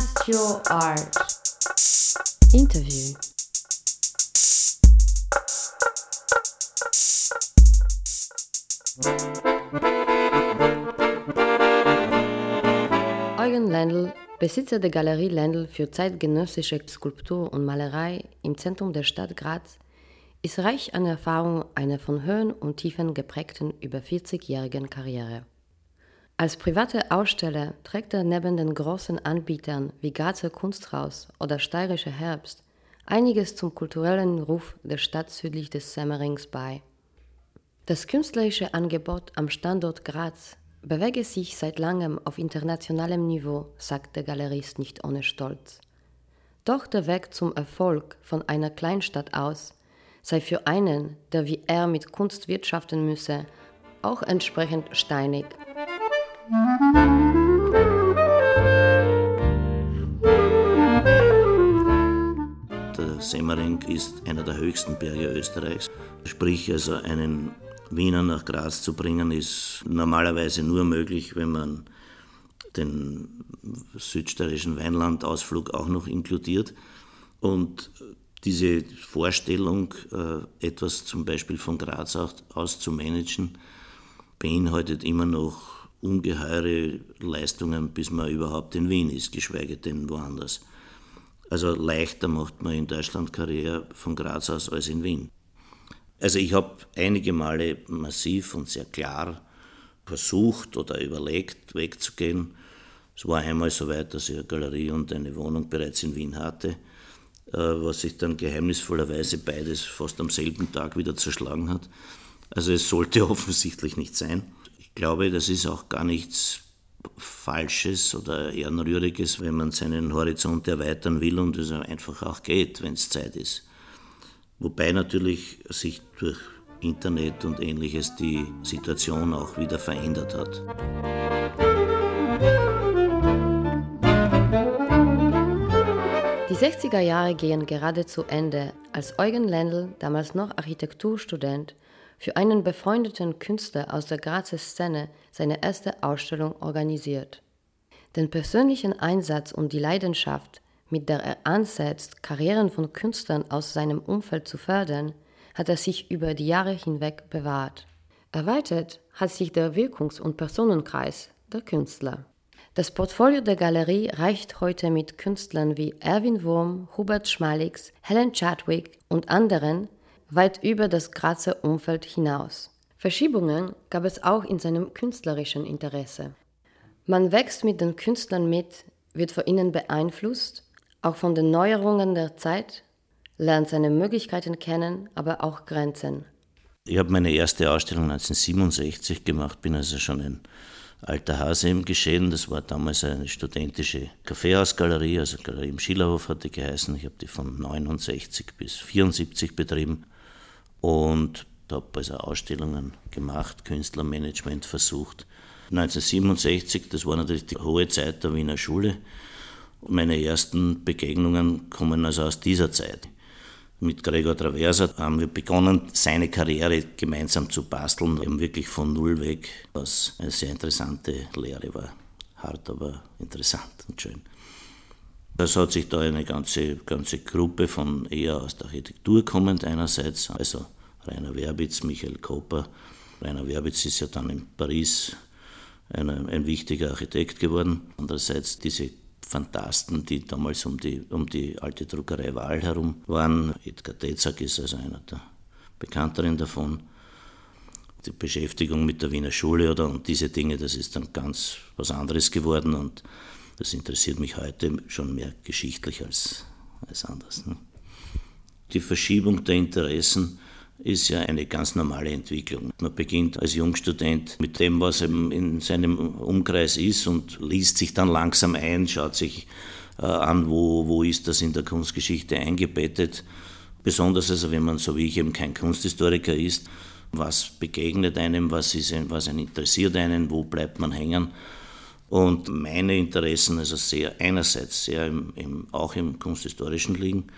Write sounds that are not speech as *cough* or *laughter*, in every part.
Podcast Your Art. Interview. Eugen Lendl, Besitzer der Galerie Lendl für zeitgenössische Skulptur und Malerei im Zentrum der Stadt Graz, ist reich an Erfahrung einer von Höhen und Tiefen geprägten über 40-jährigen Karriere. Als privater Aussteller trägt er neben den großen Anbietern wie Grazer Kunsthaus oder Steirischer Herbst einiges zum kulturellen Ruf der Stadt südlich des Semmerings bei. Das künstlerische Angebot am Standort Graz bewege sich seit langem auf internationalem Niveau, sagt der Galerist nicht ohne Stolz. Doch der Weg zum Erfolg von einer Kleinstadt aus sei für einen, der wie er mit Kunst wirtschaften müsse, auch entsprechend steinig. Der Semmering ist einer der höchsten Berge Österreichs. Sprich, also einen Wiener nach Graz zu bringen, ist normalerweise nur möglich, wenn man den südsteirischen Weinlandausflug auch noch inkludiert. Und diese Vorstellung, äh, etwas zum Beispiel von Graz aus zu managen, beinhaltet immer noch ungeheure Leistungen, bis man überhaupt in Wien ist, geschweige denn woanders. Also leichter macht man in Deutschland Karriere von Graz aus als in Wien. Also ich habe einige Male massiv und sehr klar versucht oder überlegt, wegzugehen. Es war einmal so weit, dass ich eine Galerie und eine Wohnung bereits in Wien hatte, äh, was sich dann geheimnisvollerweise beides fast am selben Tag wieder zerschlagen hat. Also es sollte *laughs* offensichtlich nicht sein. Ich glaube, das ist auch gar nichts Falsches oder Ehrenrühriges, wenn man seinen Horizont erweitern will und es einfach auch geht, wenn es Zeit ist. Wobei natürlich sich durch Internet und ähnliches die Situation auch wieder verändert hat. Die 60er Jahre gehen gerade zu Ende, als Eugen Lendl, damals noch Architekturstudent, für einen befreundeten Künstler aus der Grazer Szene seine erste Ausstellung organisiert. Den persönlichen Einsatz und die Leidenschaft, mit der er ansetzt, Karrieren von Künstlern aus seinem Umfeld zu fördern, hat er sich über die Jahre hinweg bewahrt. Erweitert hat sich der Wirkungs- und Personenkreis der Künstler. Das Portfolio der Galerie reicht heute mit Künstlern wie Erwin Wurm, Hubert Schmalix, Helen Chadwick und anderen weit über das Grazer Umfeld hinaus. Verschiebungen gab es auch in seinem künstlerischen Interesse. Man wächst mit den Künstlern mit, wird von ihnen beeinflusst, auch von den Neuerungen der Zeit, lernt seine Möglichkeiten kennen, aber auch Grenzen. Ich habe meine erste Ausstellung 1967 gemacht, bin also schon ein alter Hase im Geschehen. Das war damals eine studentische Kaffeehausgalerie, also Galerie im Schillerhof hat die geheißen. Ich habe die von 69 bis 74 betrieben und habe also Ausstellungen gemacht, Künstlermanagement versucht. 1967, das war natürlich die hohe Zeit der Wiener Schule. Meine ersten Begegnungen kommen also aus dieser Zeit. Mit Gregor Traversa haben wir begonnen, seine Karriere gemeinsam zu basteln, eben wirklich von Null weg, was eine sehr interessante Lehre war. Hart, aber interessant und schön. Es hat sich da eine ganze, ganze Gruppe von eher aus der Architektur kommend einerseits, also Rainer Werbitz, Michael Koper. Rainer Werbitz ist ja dann in Paris eine, ein wichtiger Architekt geworden. Andererseits diese Fantasten, die damals um die, um die alte Druckerei Wahl herum waren. Edgar Tetzak ist also einer der bekannteren davon. Die Beschäftigung mit der Wiener Schule oder und diese Dinge, das ist dann ganz was anderes geworden und das interessiert mich heute schon mehr geschichtlich als, als anders. Ne? Die Verschiebung der Interessen ist ja eine ganz normale Entwicklung. Man beginnt als Jungstudent mit dem, was in seinem Umkreis ist und liest sich dann langsam ein, schaut sich äh, an, wo, wo ist das in der Kunstgeschichte eingebettet. Besonders also, wenn man so wie ich eben kein Kunsthistoriker ist, was begegnet einem, was, ist, was interessiert einen, wo bleibt man hängen. Und meine Interessen also sehr einerseits sehr im, im, auch im kunsthistorischen liegen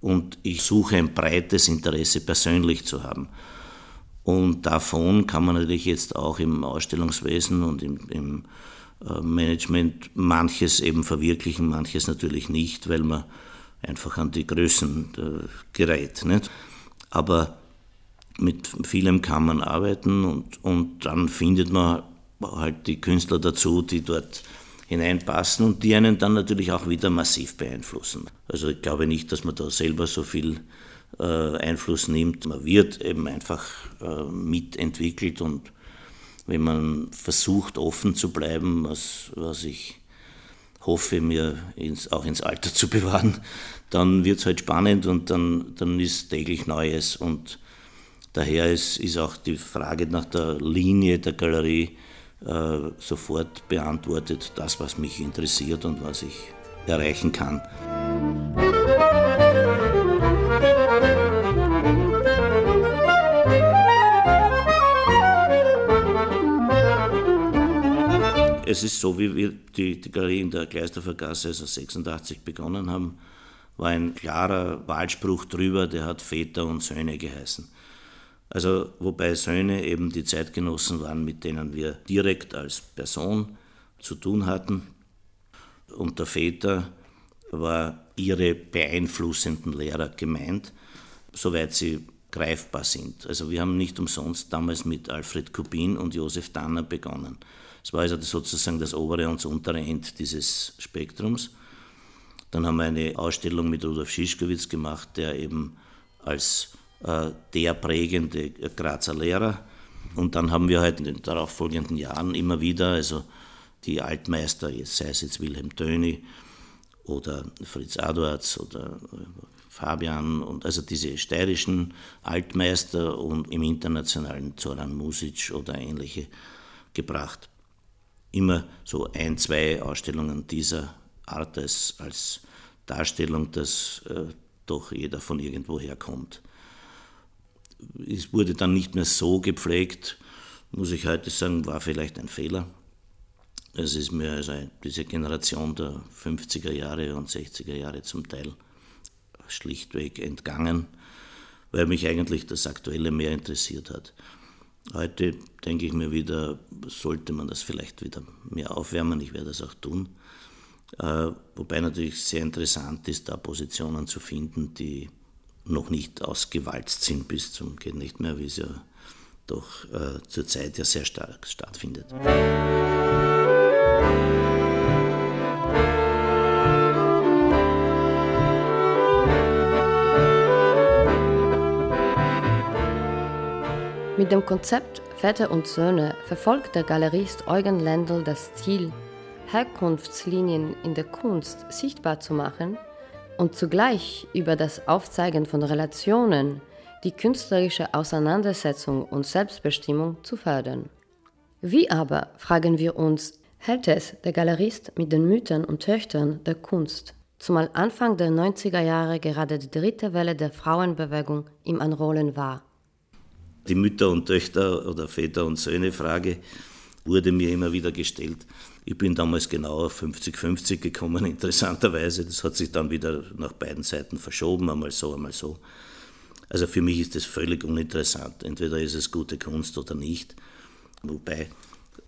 und ich suche ein breites Interesse persönlich zu haben. Und davon kann man natürlich jetzt auch im Ausstellungswesen und im, im äh, Management manches eben verwirklichen, manches natürlich nicht, weil man einfach an die Größen äh, gerät. Nicht? Aber mit vielem kann man arbeiten und, und dann findet man halt die Künstler dazu, die dort hineinpassen und die einen dann natürlich auch wieder massiv beeinflussen. Also ich glaube nicht, dass man da selber so viel äh, Einfluss nimmt. Man wird eben einfach äh, mitentwickelt und wenn man versucht, offen zu bleiben, was, was ich hoffe, mir ins, auch ins Alter zu *laughs* bewahren, dann wird es halt spannend und dann, dann ist täglich Neues. Und daher ist, ist auch die Frage nach der Linie der Galerie äh, sofort beantwortet, das, was mich interessiert und was ich erreichen kann. Es ist so, wie wir die, die Galerie in der Gleisdorfer Gasse also 86 begonnen haben, war ein klarer Wahlspruch drüber, der hat Väter und Söhne geheißen. Also wobei Söhne eben die Zeitgenossen waren, mit denen wir direkt als Person zu tun hatten. Und der Väter war ihre beeinflussenden Lehrer gemeint, soweit sie greifbar sind. Also wir haben nicht umsonst damals mit Alfred Kubin und Josef Danner begonnen. Es war also sozusagen das obere und das untere End dieses Spektrums. Dann haben wir eine Ausstellung mit Rudolf Schischkowitz gemacht, der eben als der prägende Grazer Lehrer. Und dann haben wir halt in den darauffolgenden Jahren immer wieder, also die Altmeister, sei es jetzt Wilhelm Töni oder Fritz Adorz oder äh, Fabian und also diese steirischen Altmeister und im internationalen Zoran Music oder ähnliche gebracht immer so ein, zwei Ausstellungen dieser Art als, als Darstellung, dass äh, doch jeder von irgendwoher kommt. Es wurde dann nicht mehr so gepflegt, muss ich heute sagen, war vielleicht ein Fehler. Es ist mir also diese Generation der 50er Jahre und 60er Jahre zum Teil schlichtweg entgangen, weil mich eigentlich das Aktuelle mehr interessiert hat. Heute denke ich mir wieder, sollte man das vielleicht wieder mehr aufwärmen. Ich werde das auch tun. Äh, wobei natürlich sehr interessant ist, da Positionen zu finden, die noch nicht ausgewalzt sind bis zum geht nicht mehr, wie es ja doch äh, zurzeit ja sehr stark stattfindet. Mit dem Konzept Väter und Söhne verfolgt der Galerist Eugen Lendl das Ziel, Herkunftslinien in der Kunst sichtbar zu machen und zugleich über das Aufzeigen von Relationen die künstlerische Auseinandersetzung und Selbstbestimmung zu fördern. Wie aber, fragen wir uns, hält es der Galerist mit den Müttern und Töchtern der Kunst, zumal Anfang der 90er Jahre gerade die dritte Welle der Frauenbewegung im Anrollen war? Die Mütter und Töchter oder Väter und Söhne Frage wurde mir immer wieder gestellt. Ich bin damals genau auf 50-50 gekommen, *laughs* interessanterweise. Das hat sich dann wieder nach beiden Seiten verschoben, einmal so, einmal so. Also für mich ist das völlig uninteressant. Entweder ist es gute Kunst oder nicht. Wobei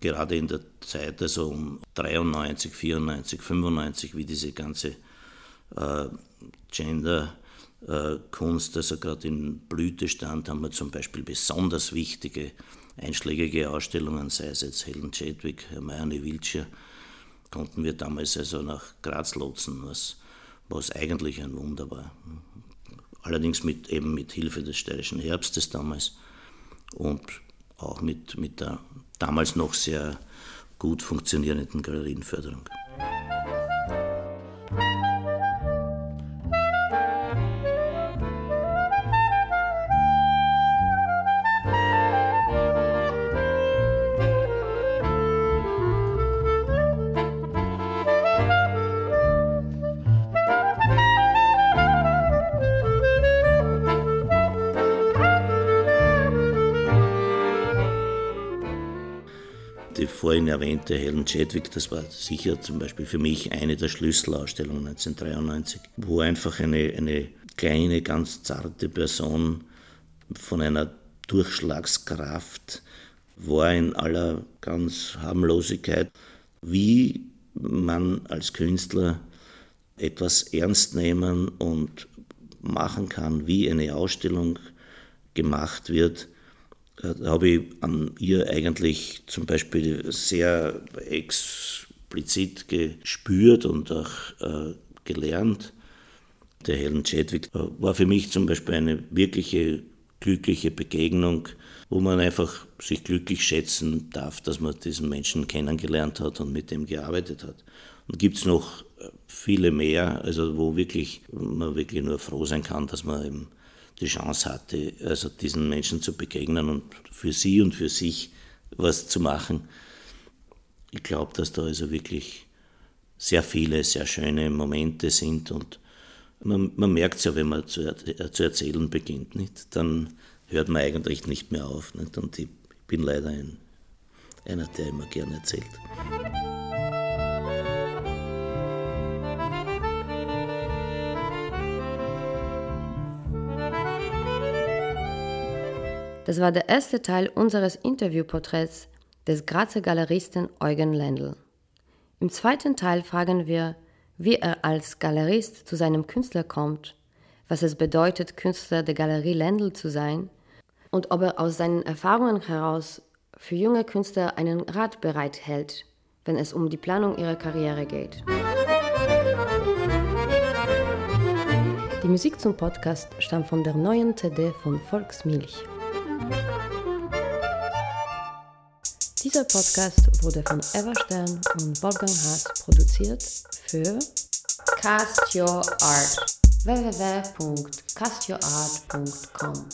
gerade in der Zeit, also um 93, 94, 95, wie diese ganze äh, Gender- äh, also gerade in Blütestand, haben wir zum Beispiel besonders wichtige einschlägige Ausstellungen, sei es jetzt Helen Chadwick, Hermione Wiltshire, konnten wir damals also nach Graz lotsen, was, was eigentlich ein Wunder war. Allerdings mit, eben mit Hilfe des steirischen Herbstes damals und auch mit, mit der damals noch sehr gut funktionierenden Galerienförderung. Vorhin erwähnte Helen Chadwick, das war sicher zum Beispiel für mich eine der Schlüsselausstellungen 1993, wo einfach eine, eine kleine, ganz zarte Person von einer Durchschlagskraft war in aller ganz Harmlosigkeit, wie man als Künstler etwas ernst nehmen und machen kann, wie eine Ausstellung gemacht wird, habe ich an ihr eigentlich zum Beispiel sehr explizit gespürt und auch äh, gelernt. Der Helen Chadwick äh, war für mich zum Beispiel eine wirkliche glückliche Begegnung, wo man einfach sich glücklich schätzen darf, dass man diesen Menschen kennengelernt hat und mit dem gearbeitet hat. Und gibt es noch äh, viele mehr, also wo wirklich man wirklich nur froh sein kann, dass man eben die Chance hatte, also diesen Menschen zu begegnen und für sie und für sich was zu machen. Ich glaube, dass da also wirklich sehr viele, sehr schöne Momente sind und man, man merkt es ja, wenn man zu, äh, zu, erzählen beginnt, nicht? dann hört man eigentlich nicht mehr auf. Nicht? Und ich bin leider ein, einer, der immer gerne erzählt. Das war der erste Teil unseres Interviewporträts des Grazer Galeristen Eugen Lendl. Im zweiten Teil fragen wir, wie er als Galerist zu seinem Künstler kommt, was es bedeutet, Künstler der Galerie Lendl zu sein und ob er aus seinen Erfahrungen heraus für junge Künstler einen Rat bereithält, wenn es um die Planung ihrer Karriere geht. Die Musik zum Podcast stammt von der neuen CD von Volksmilch. Dieser Podcast wurde von Eva Stern und Wolfgang Haas produziert für Cast Your Art. www.castyourart.com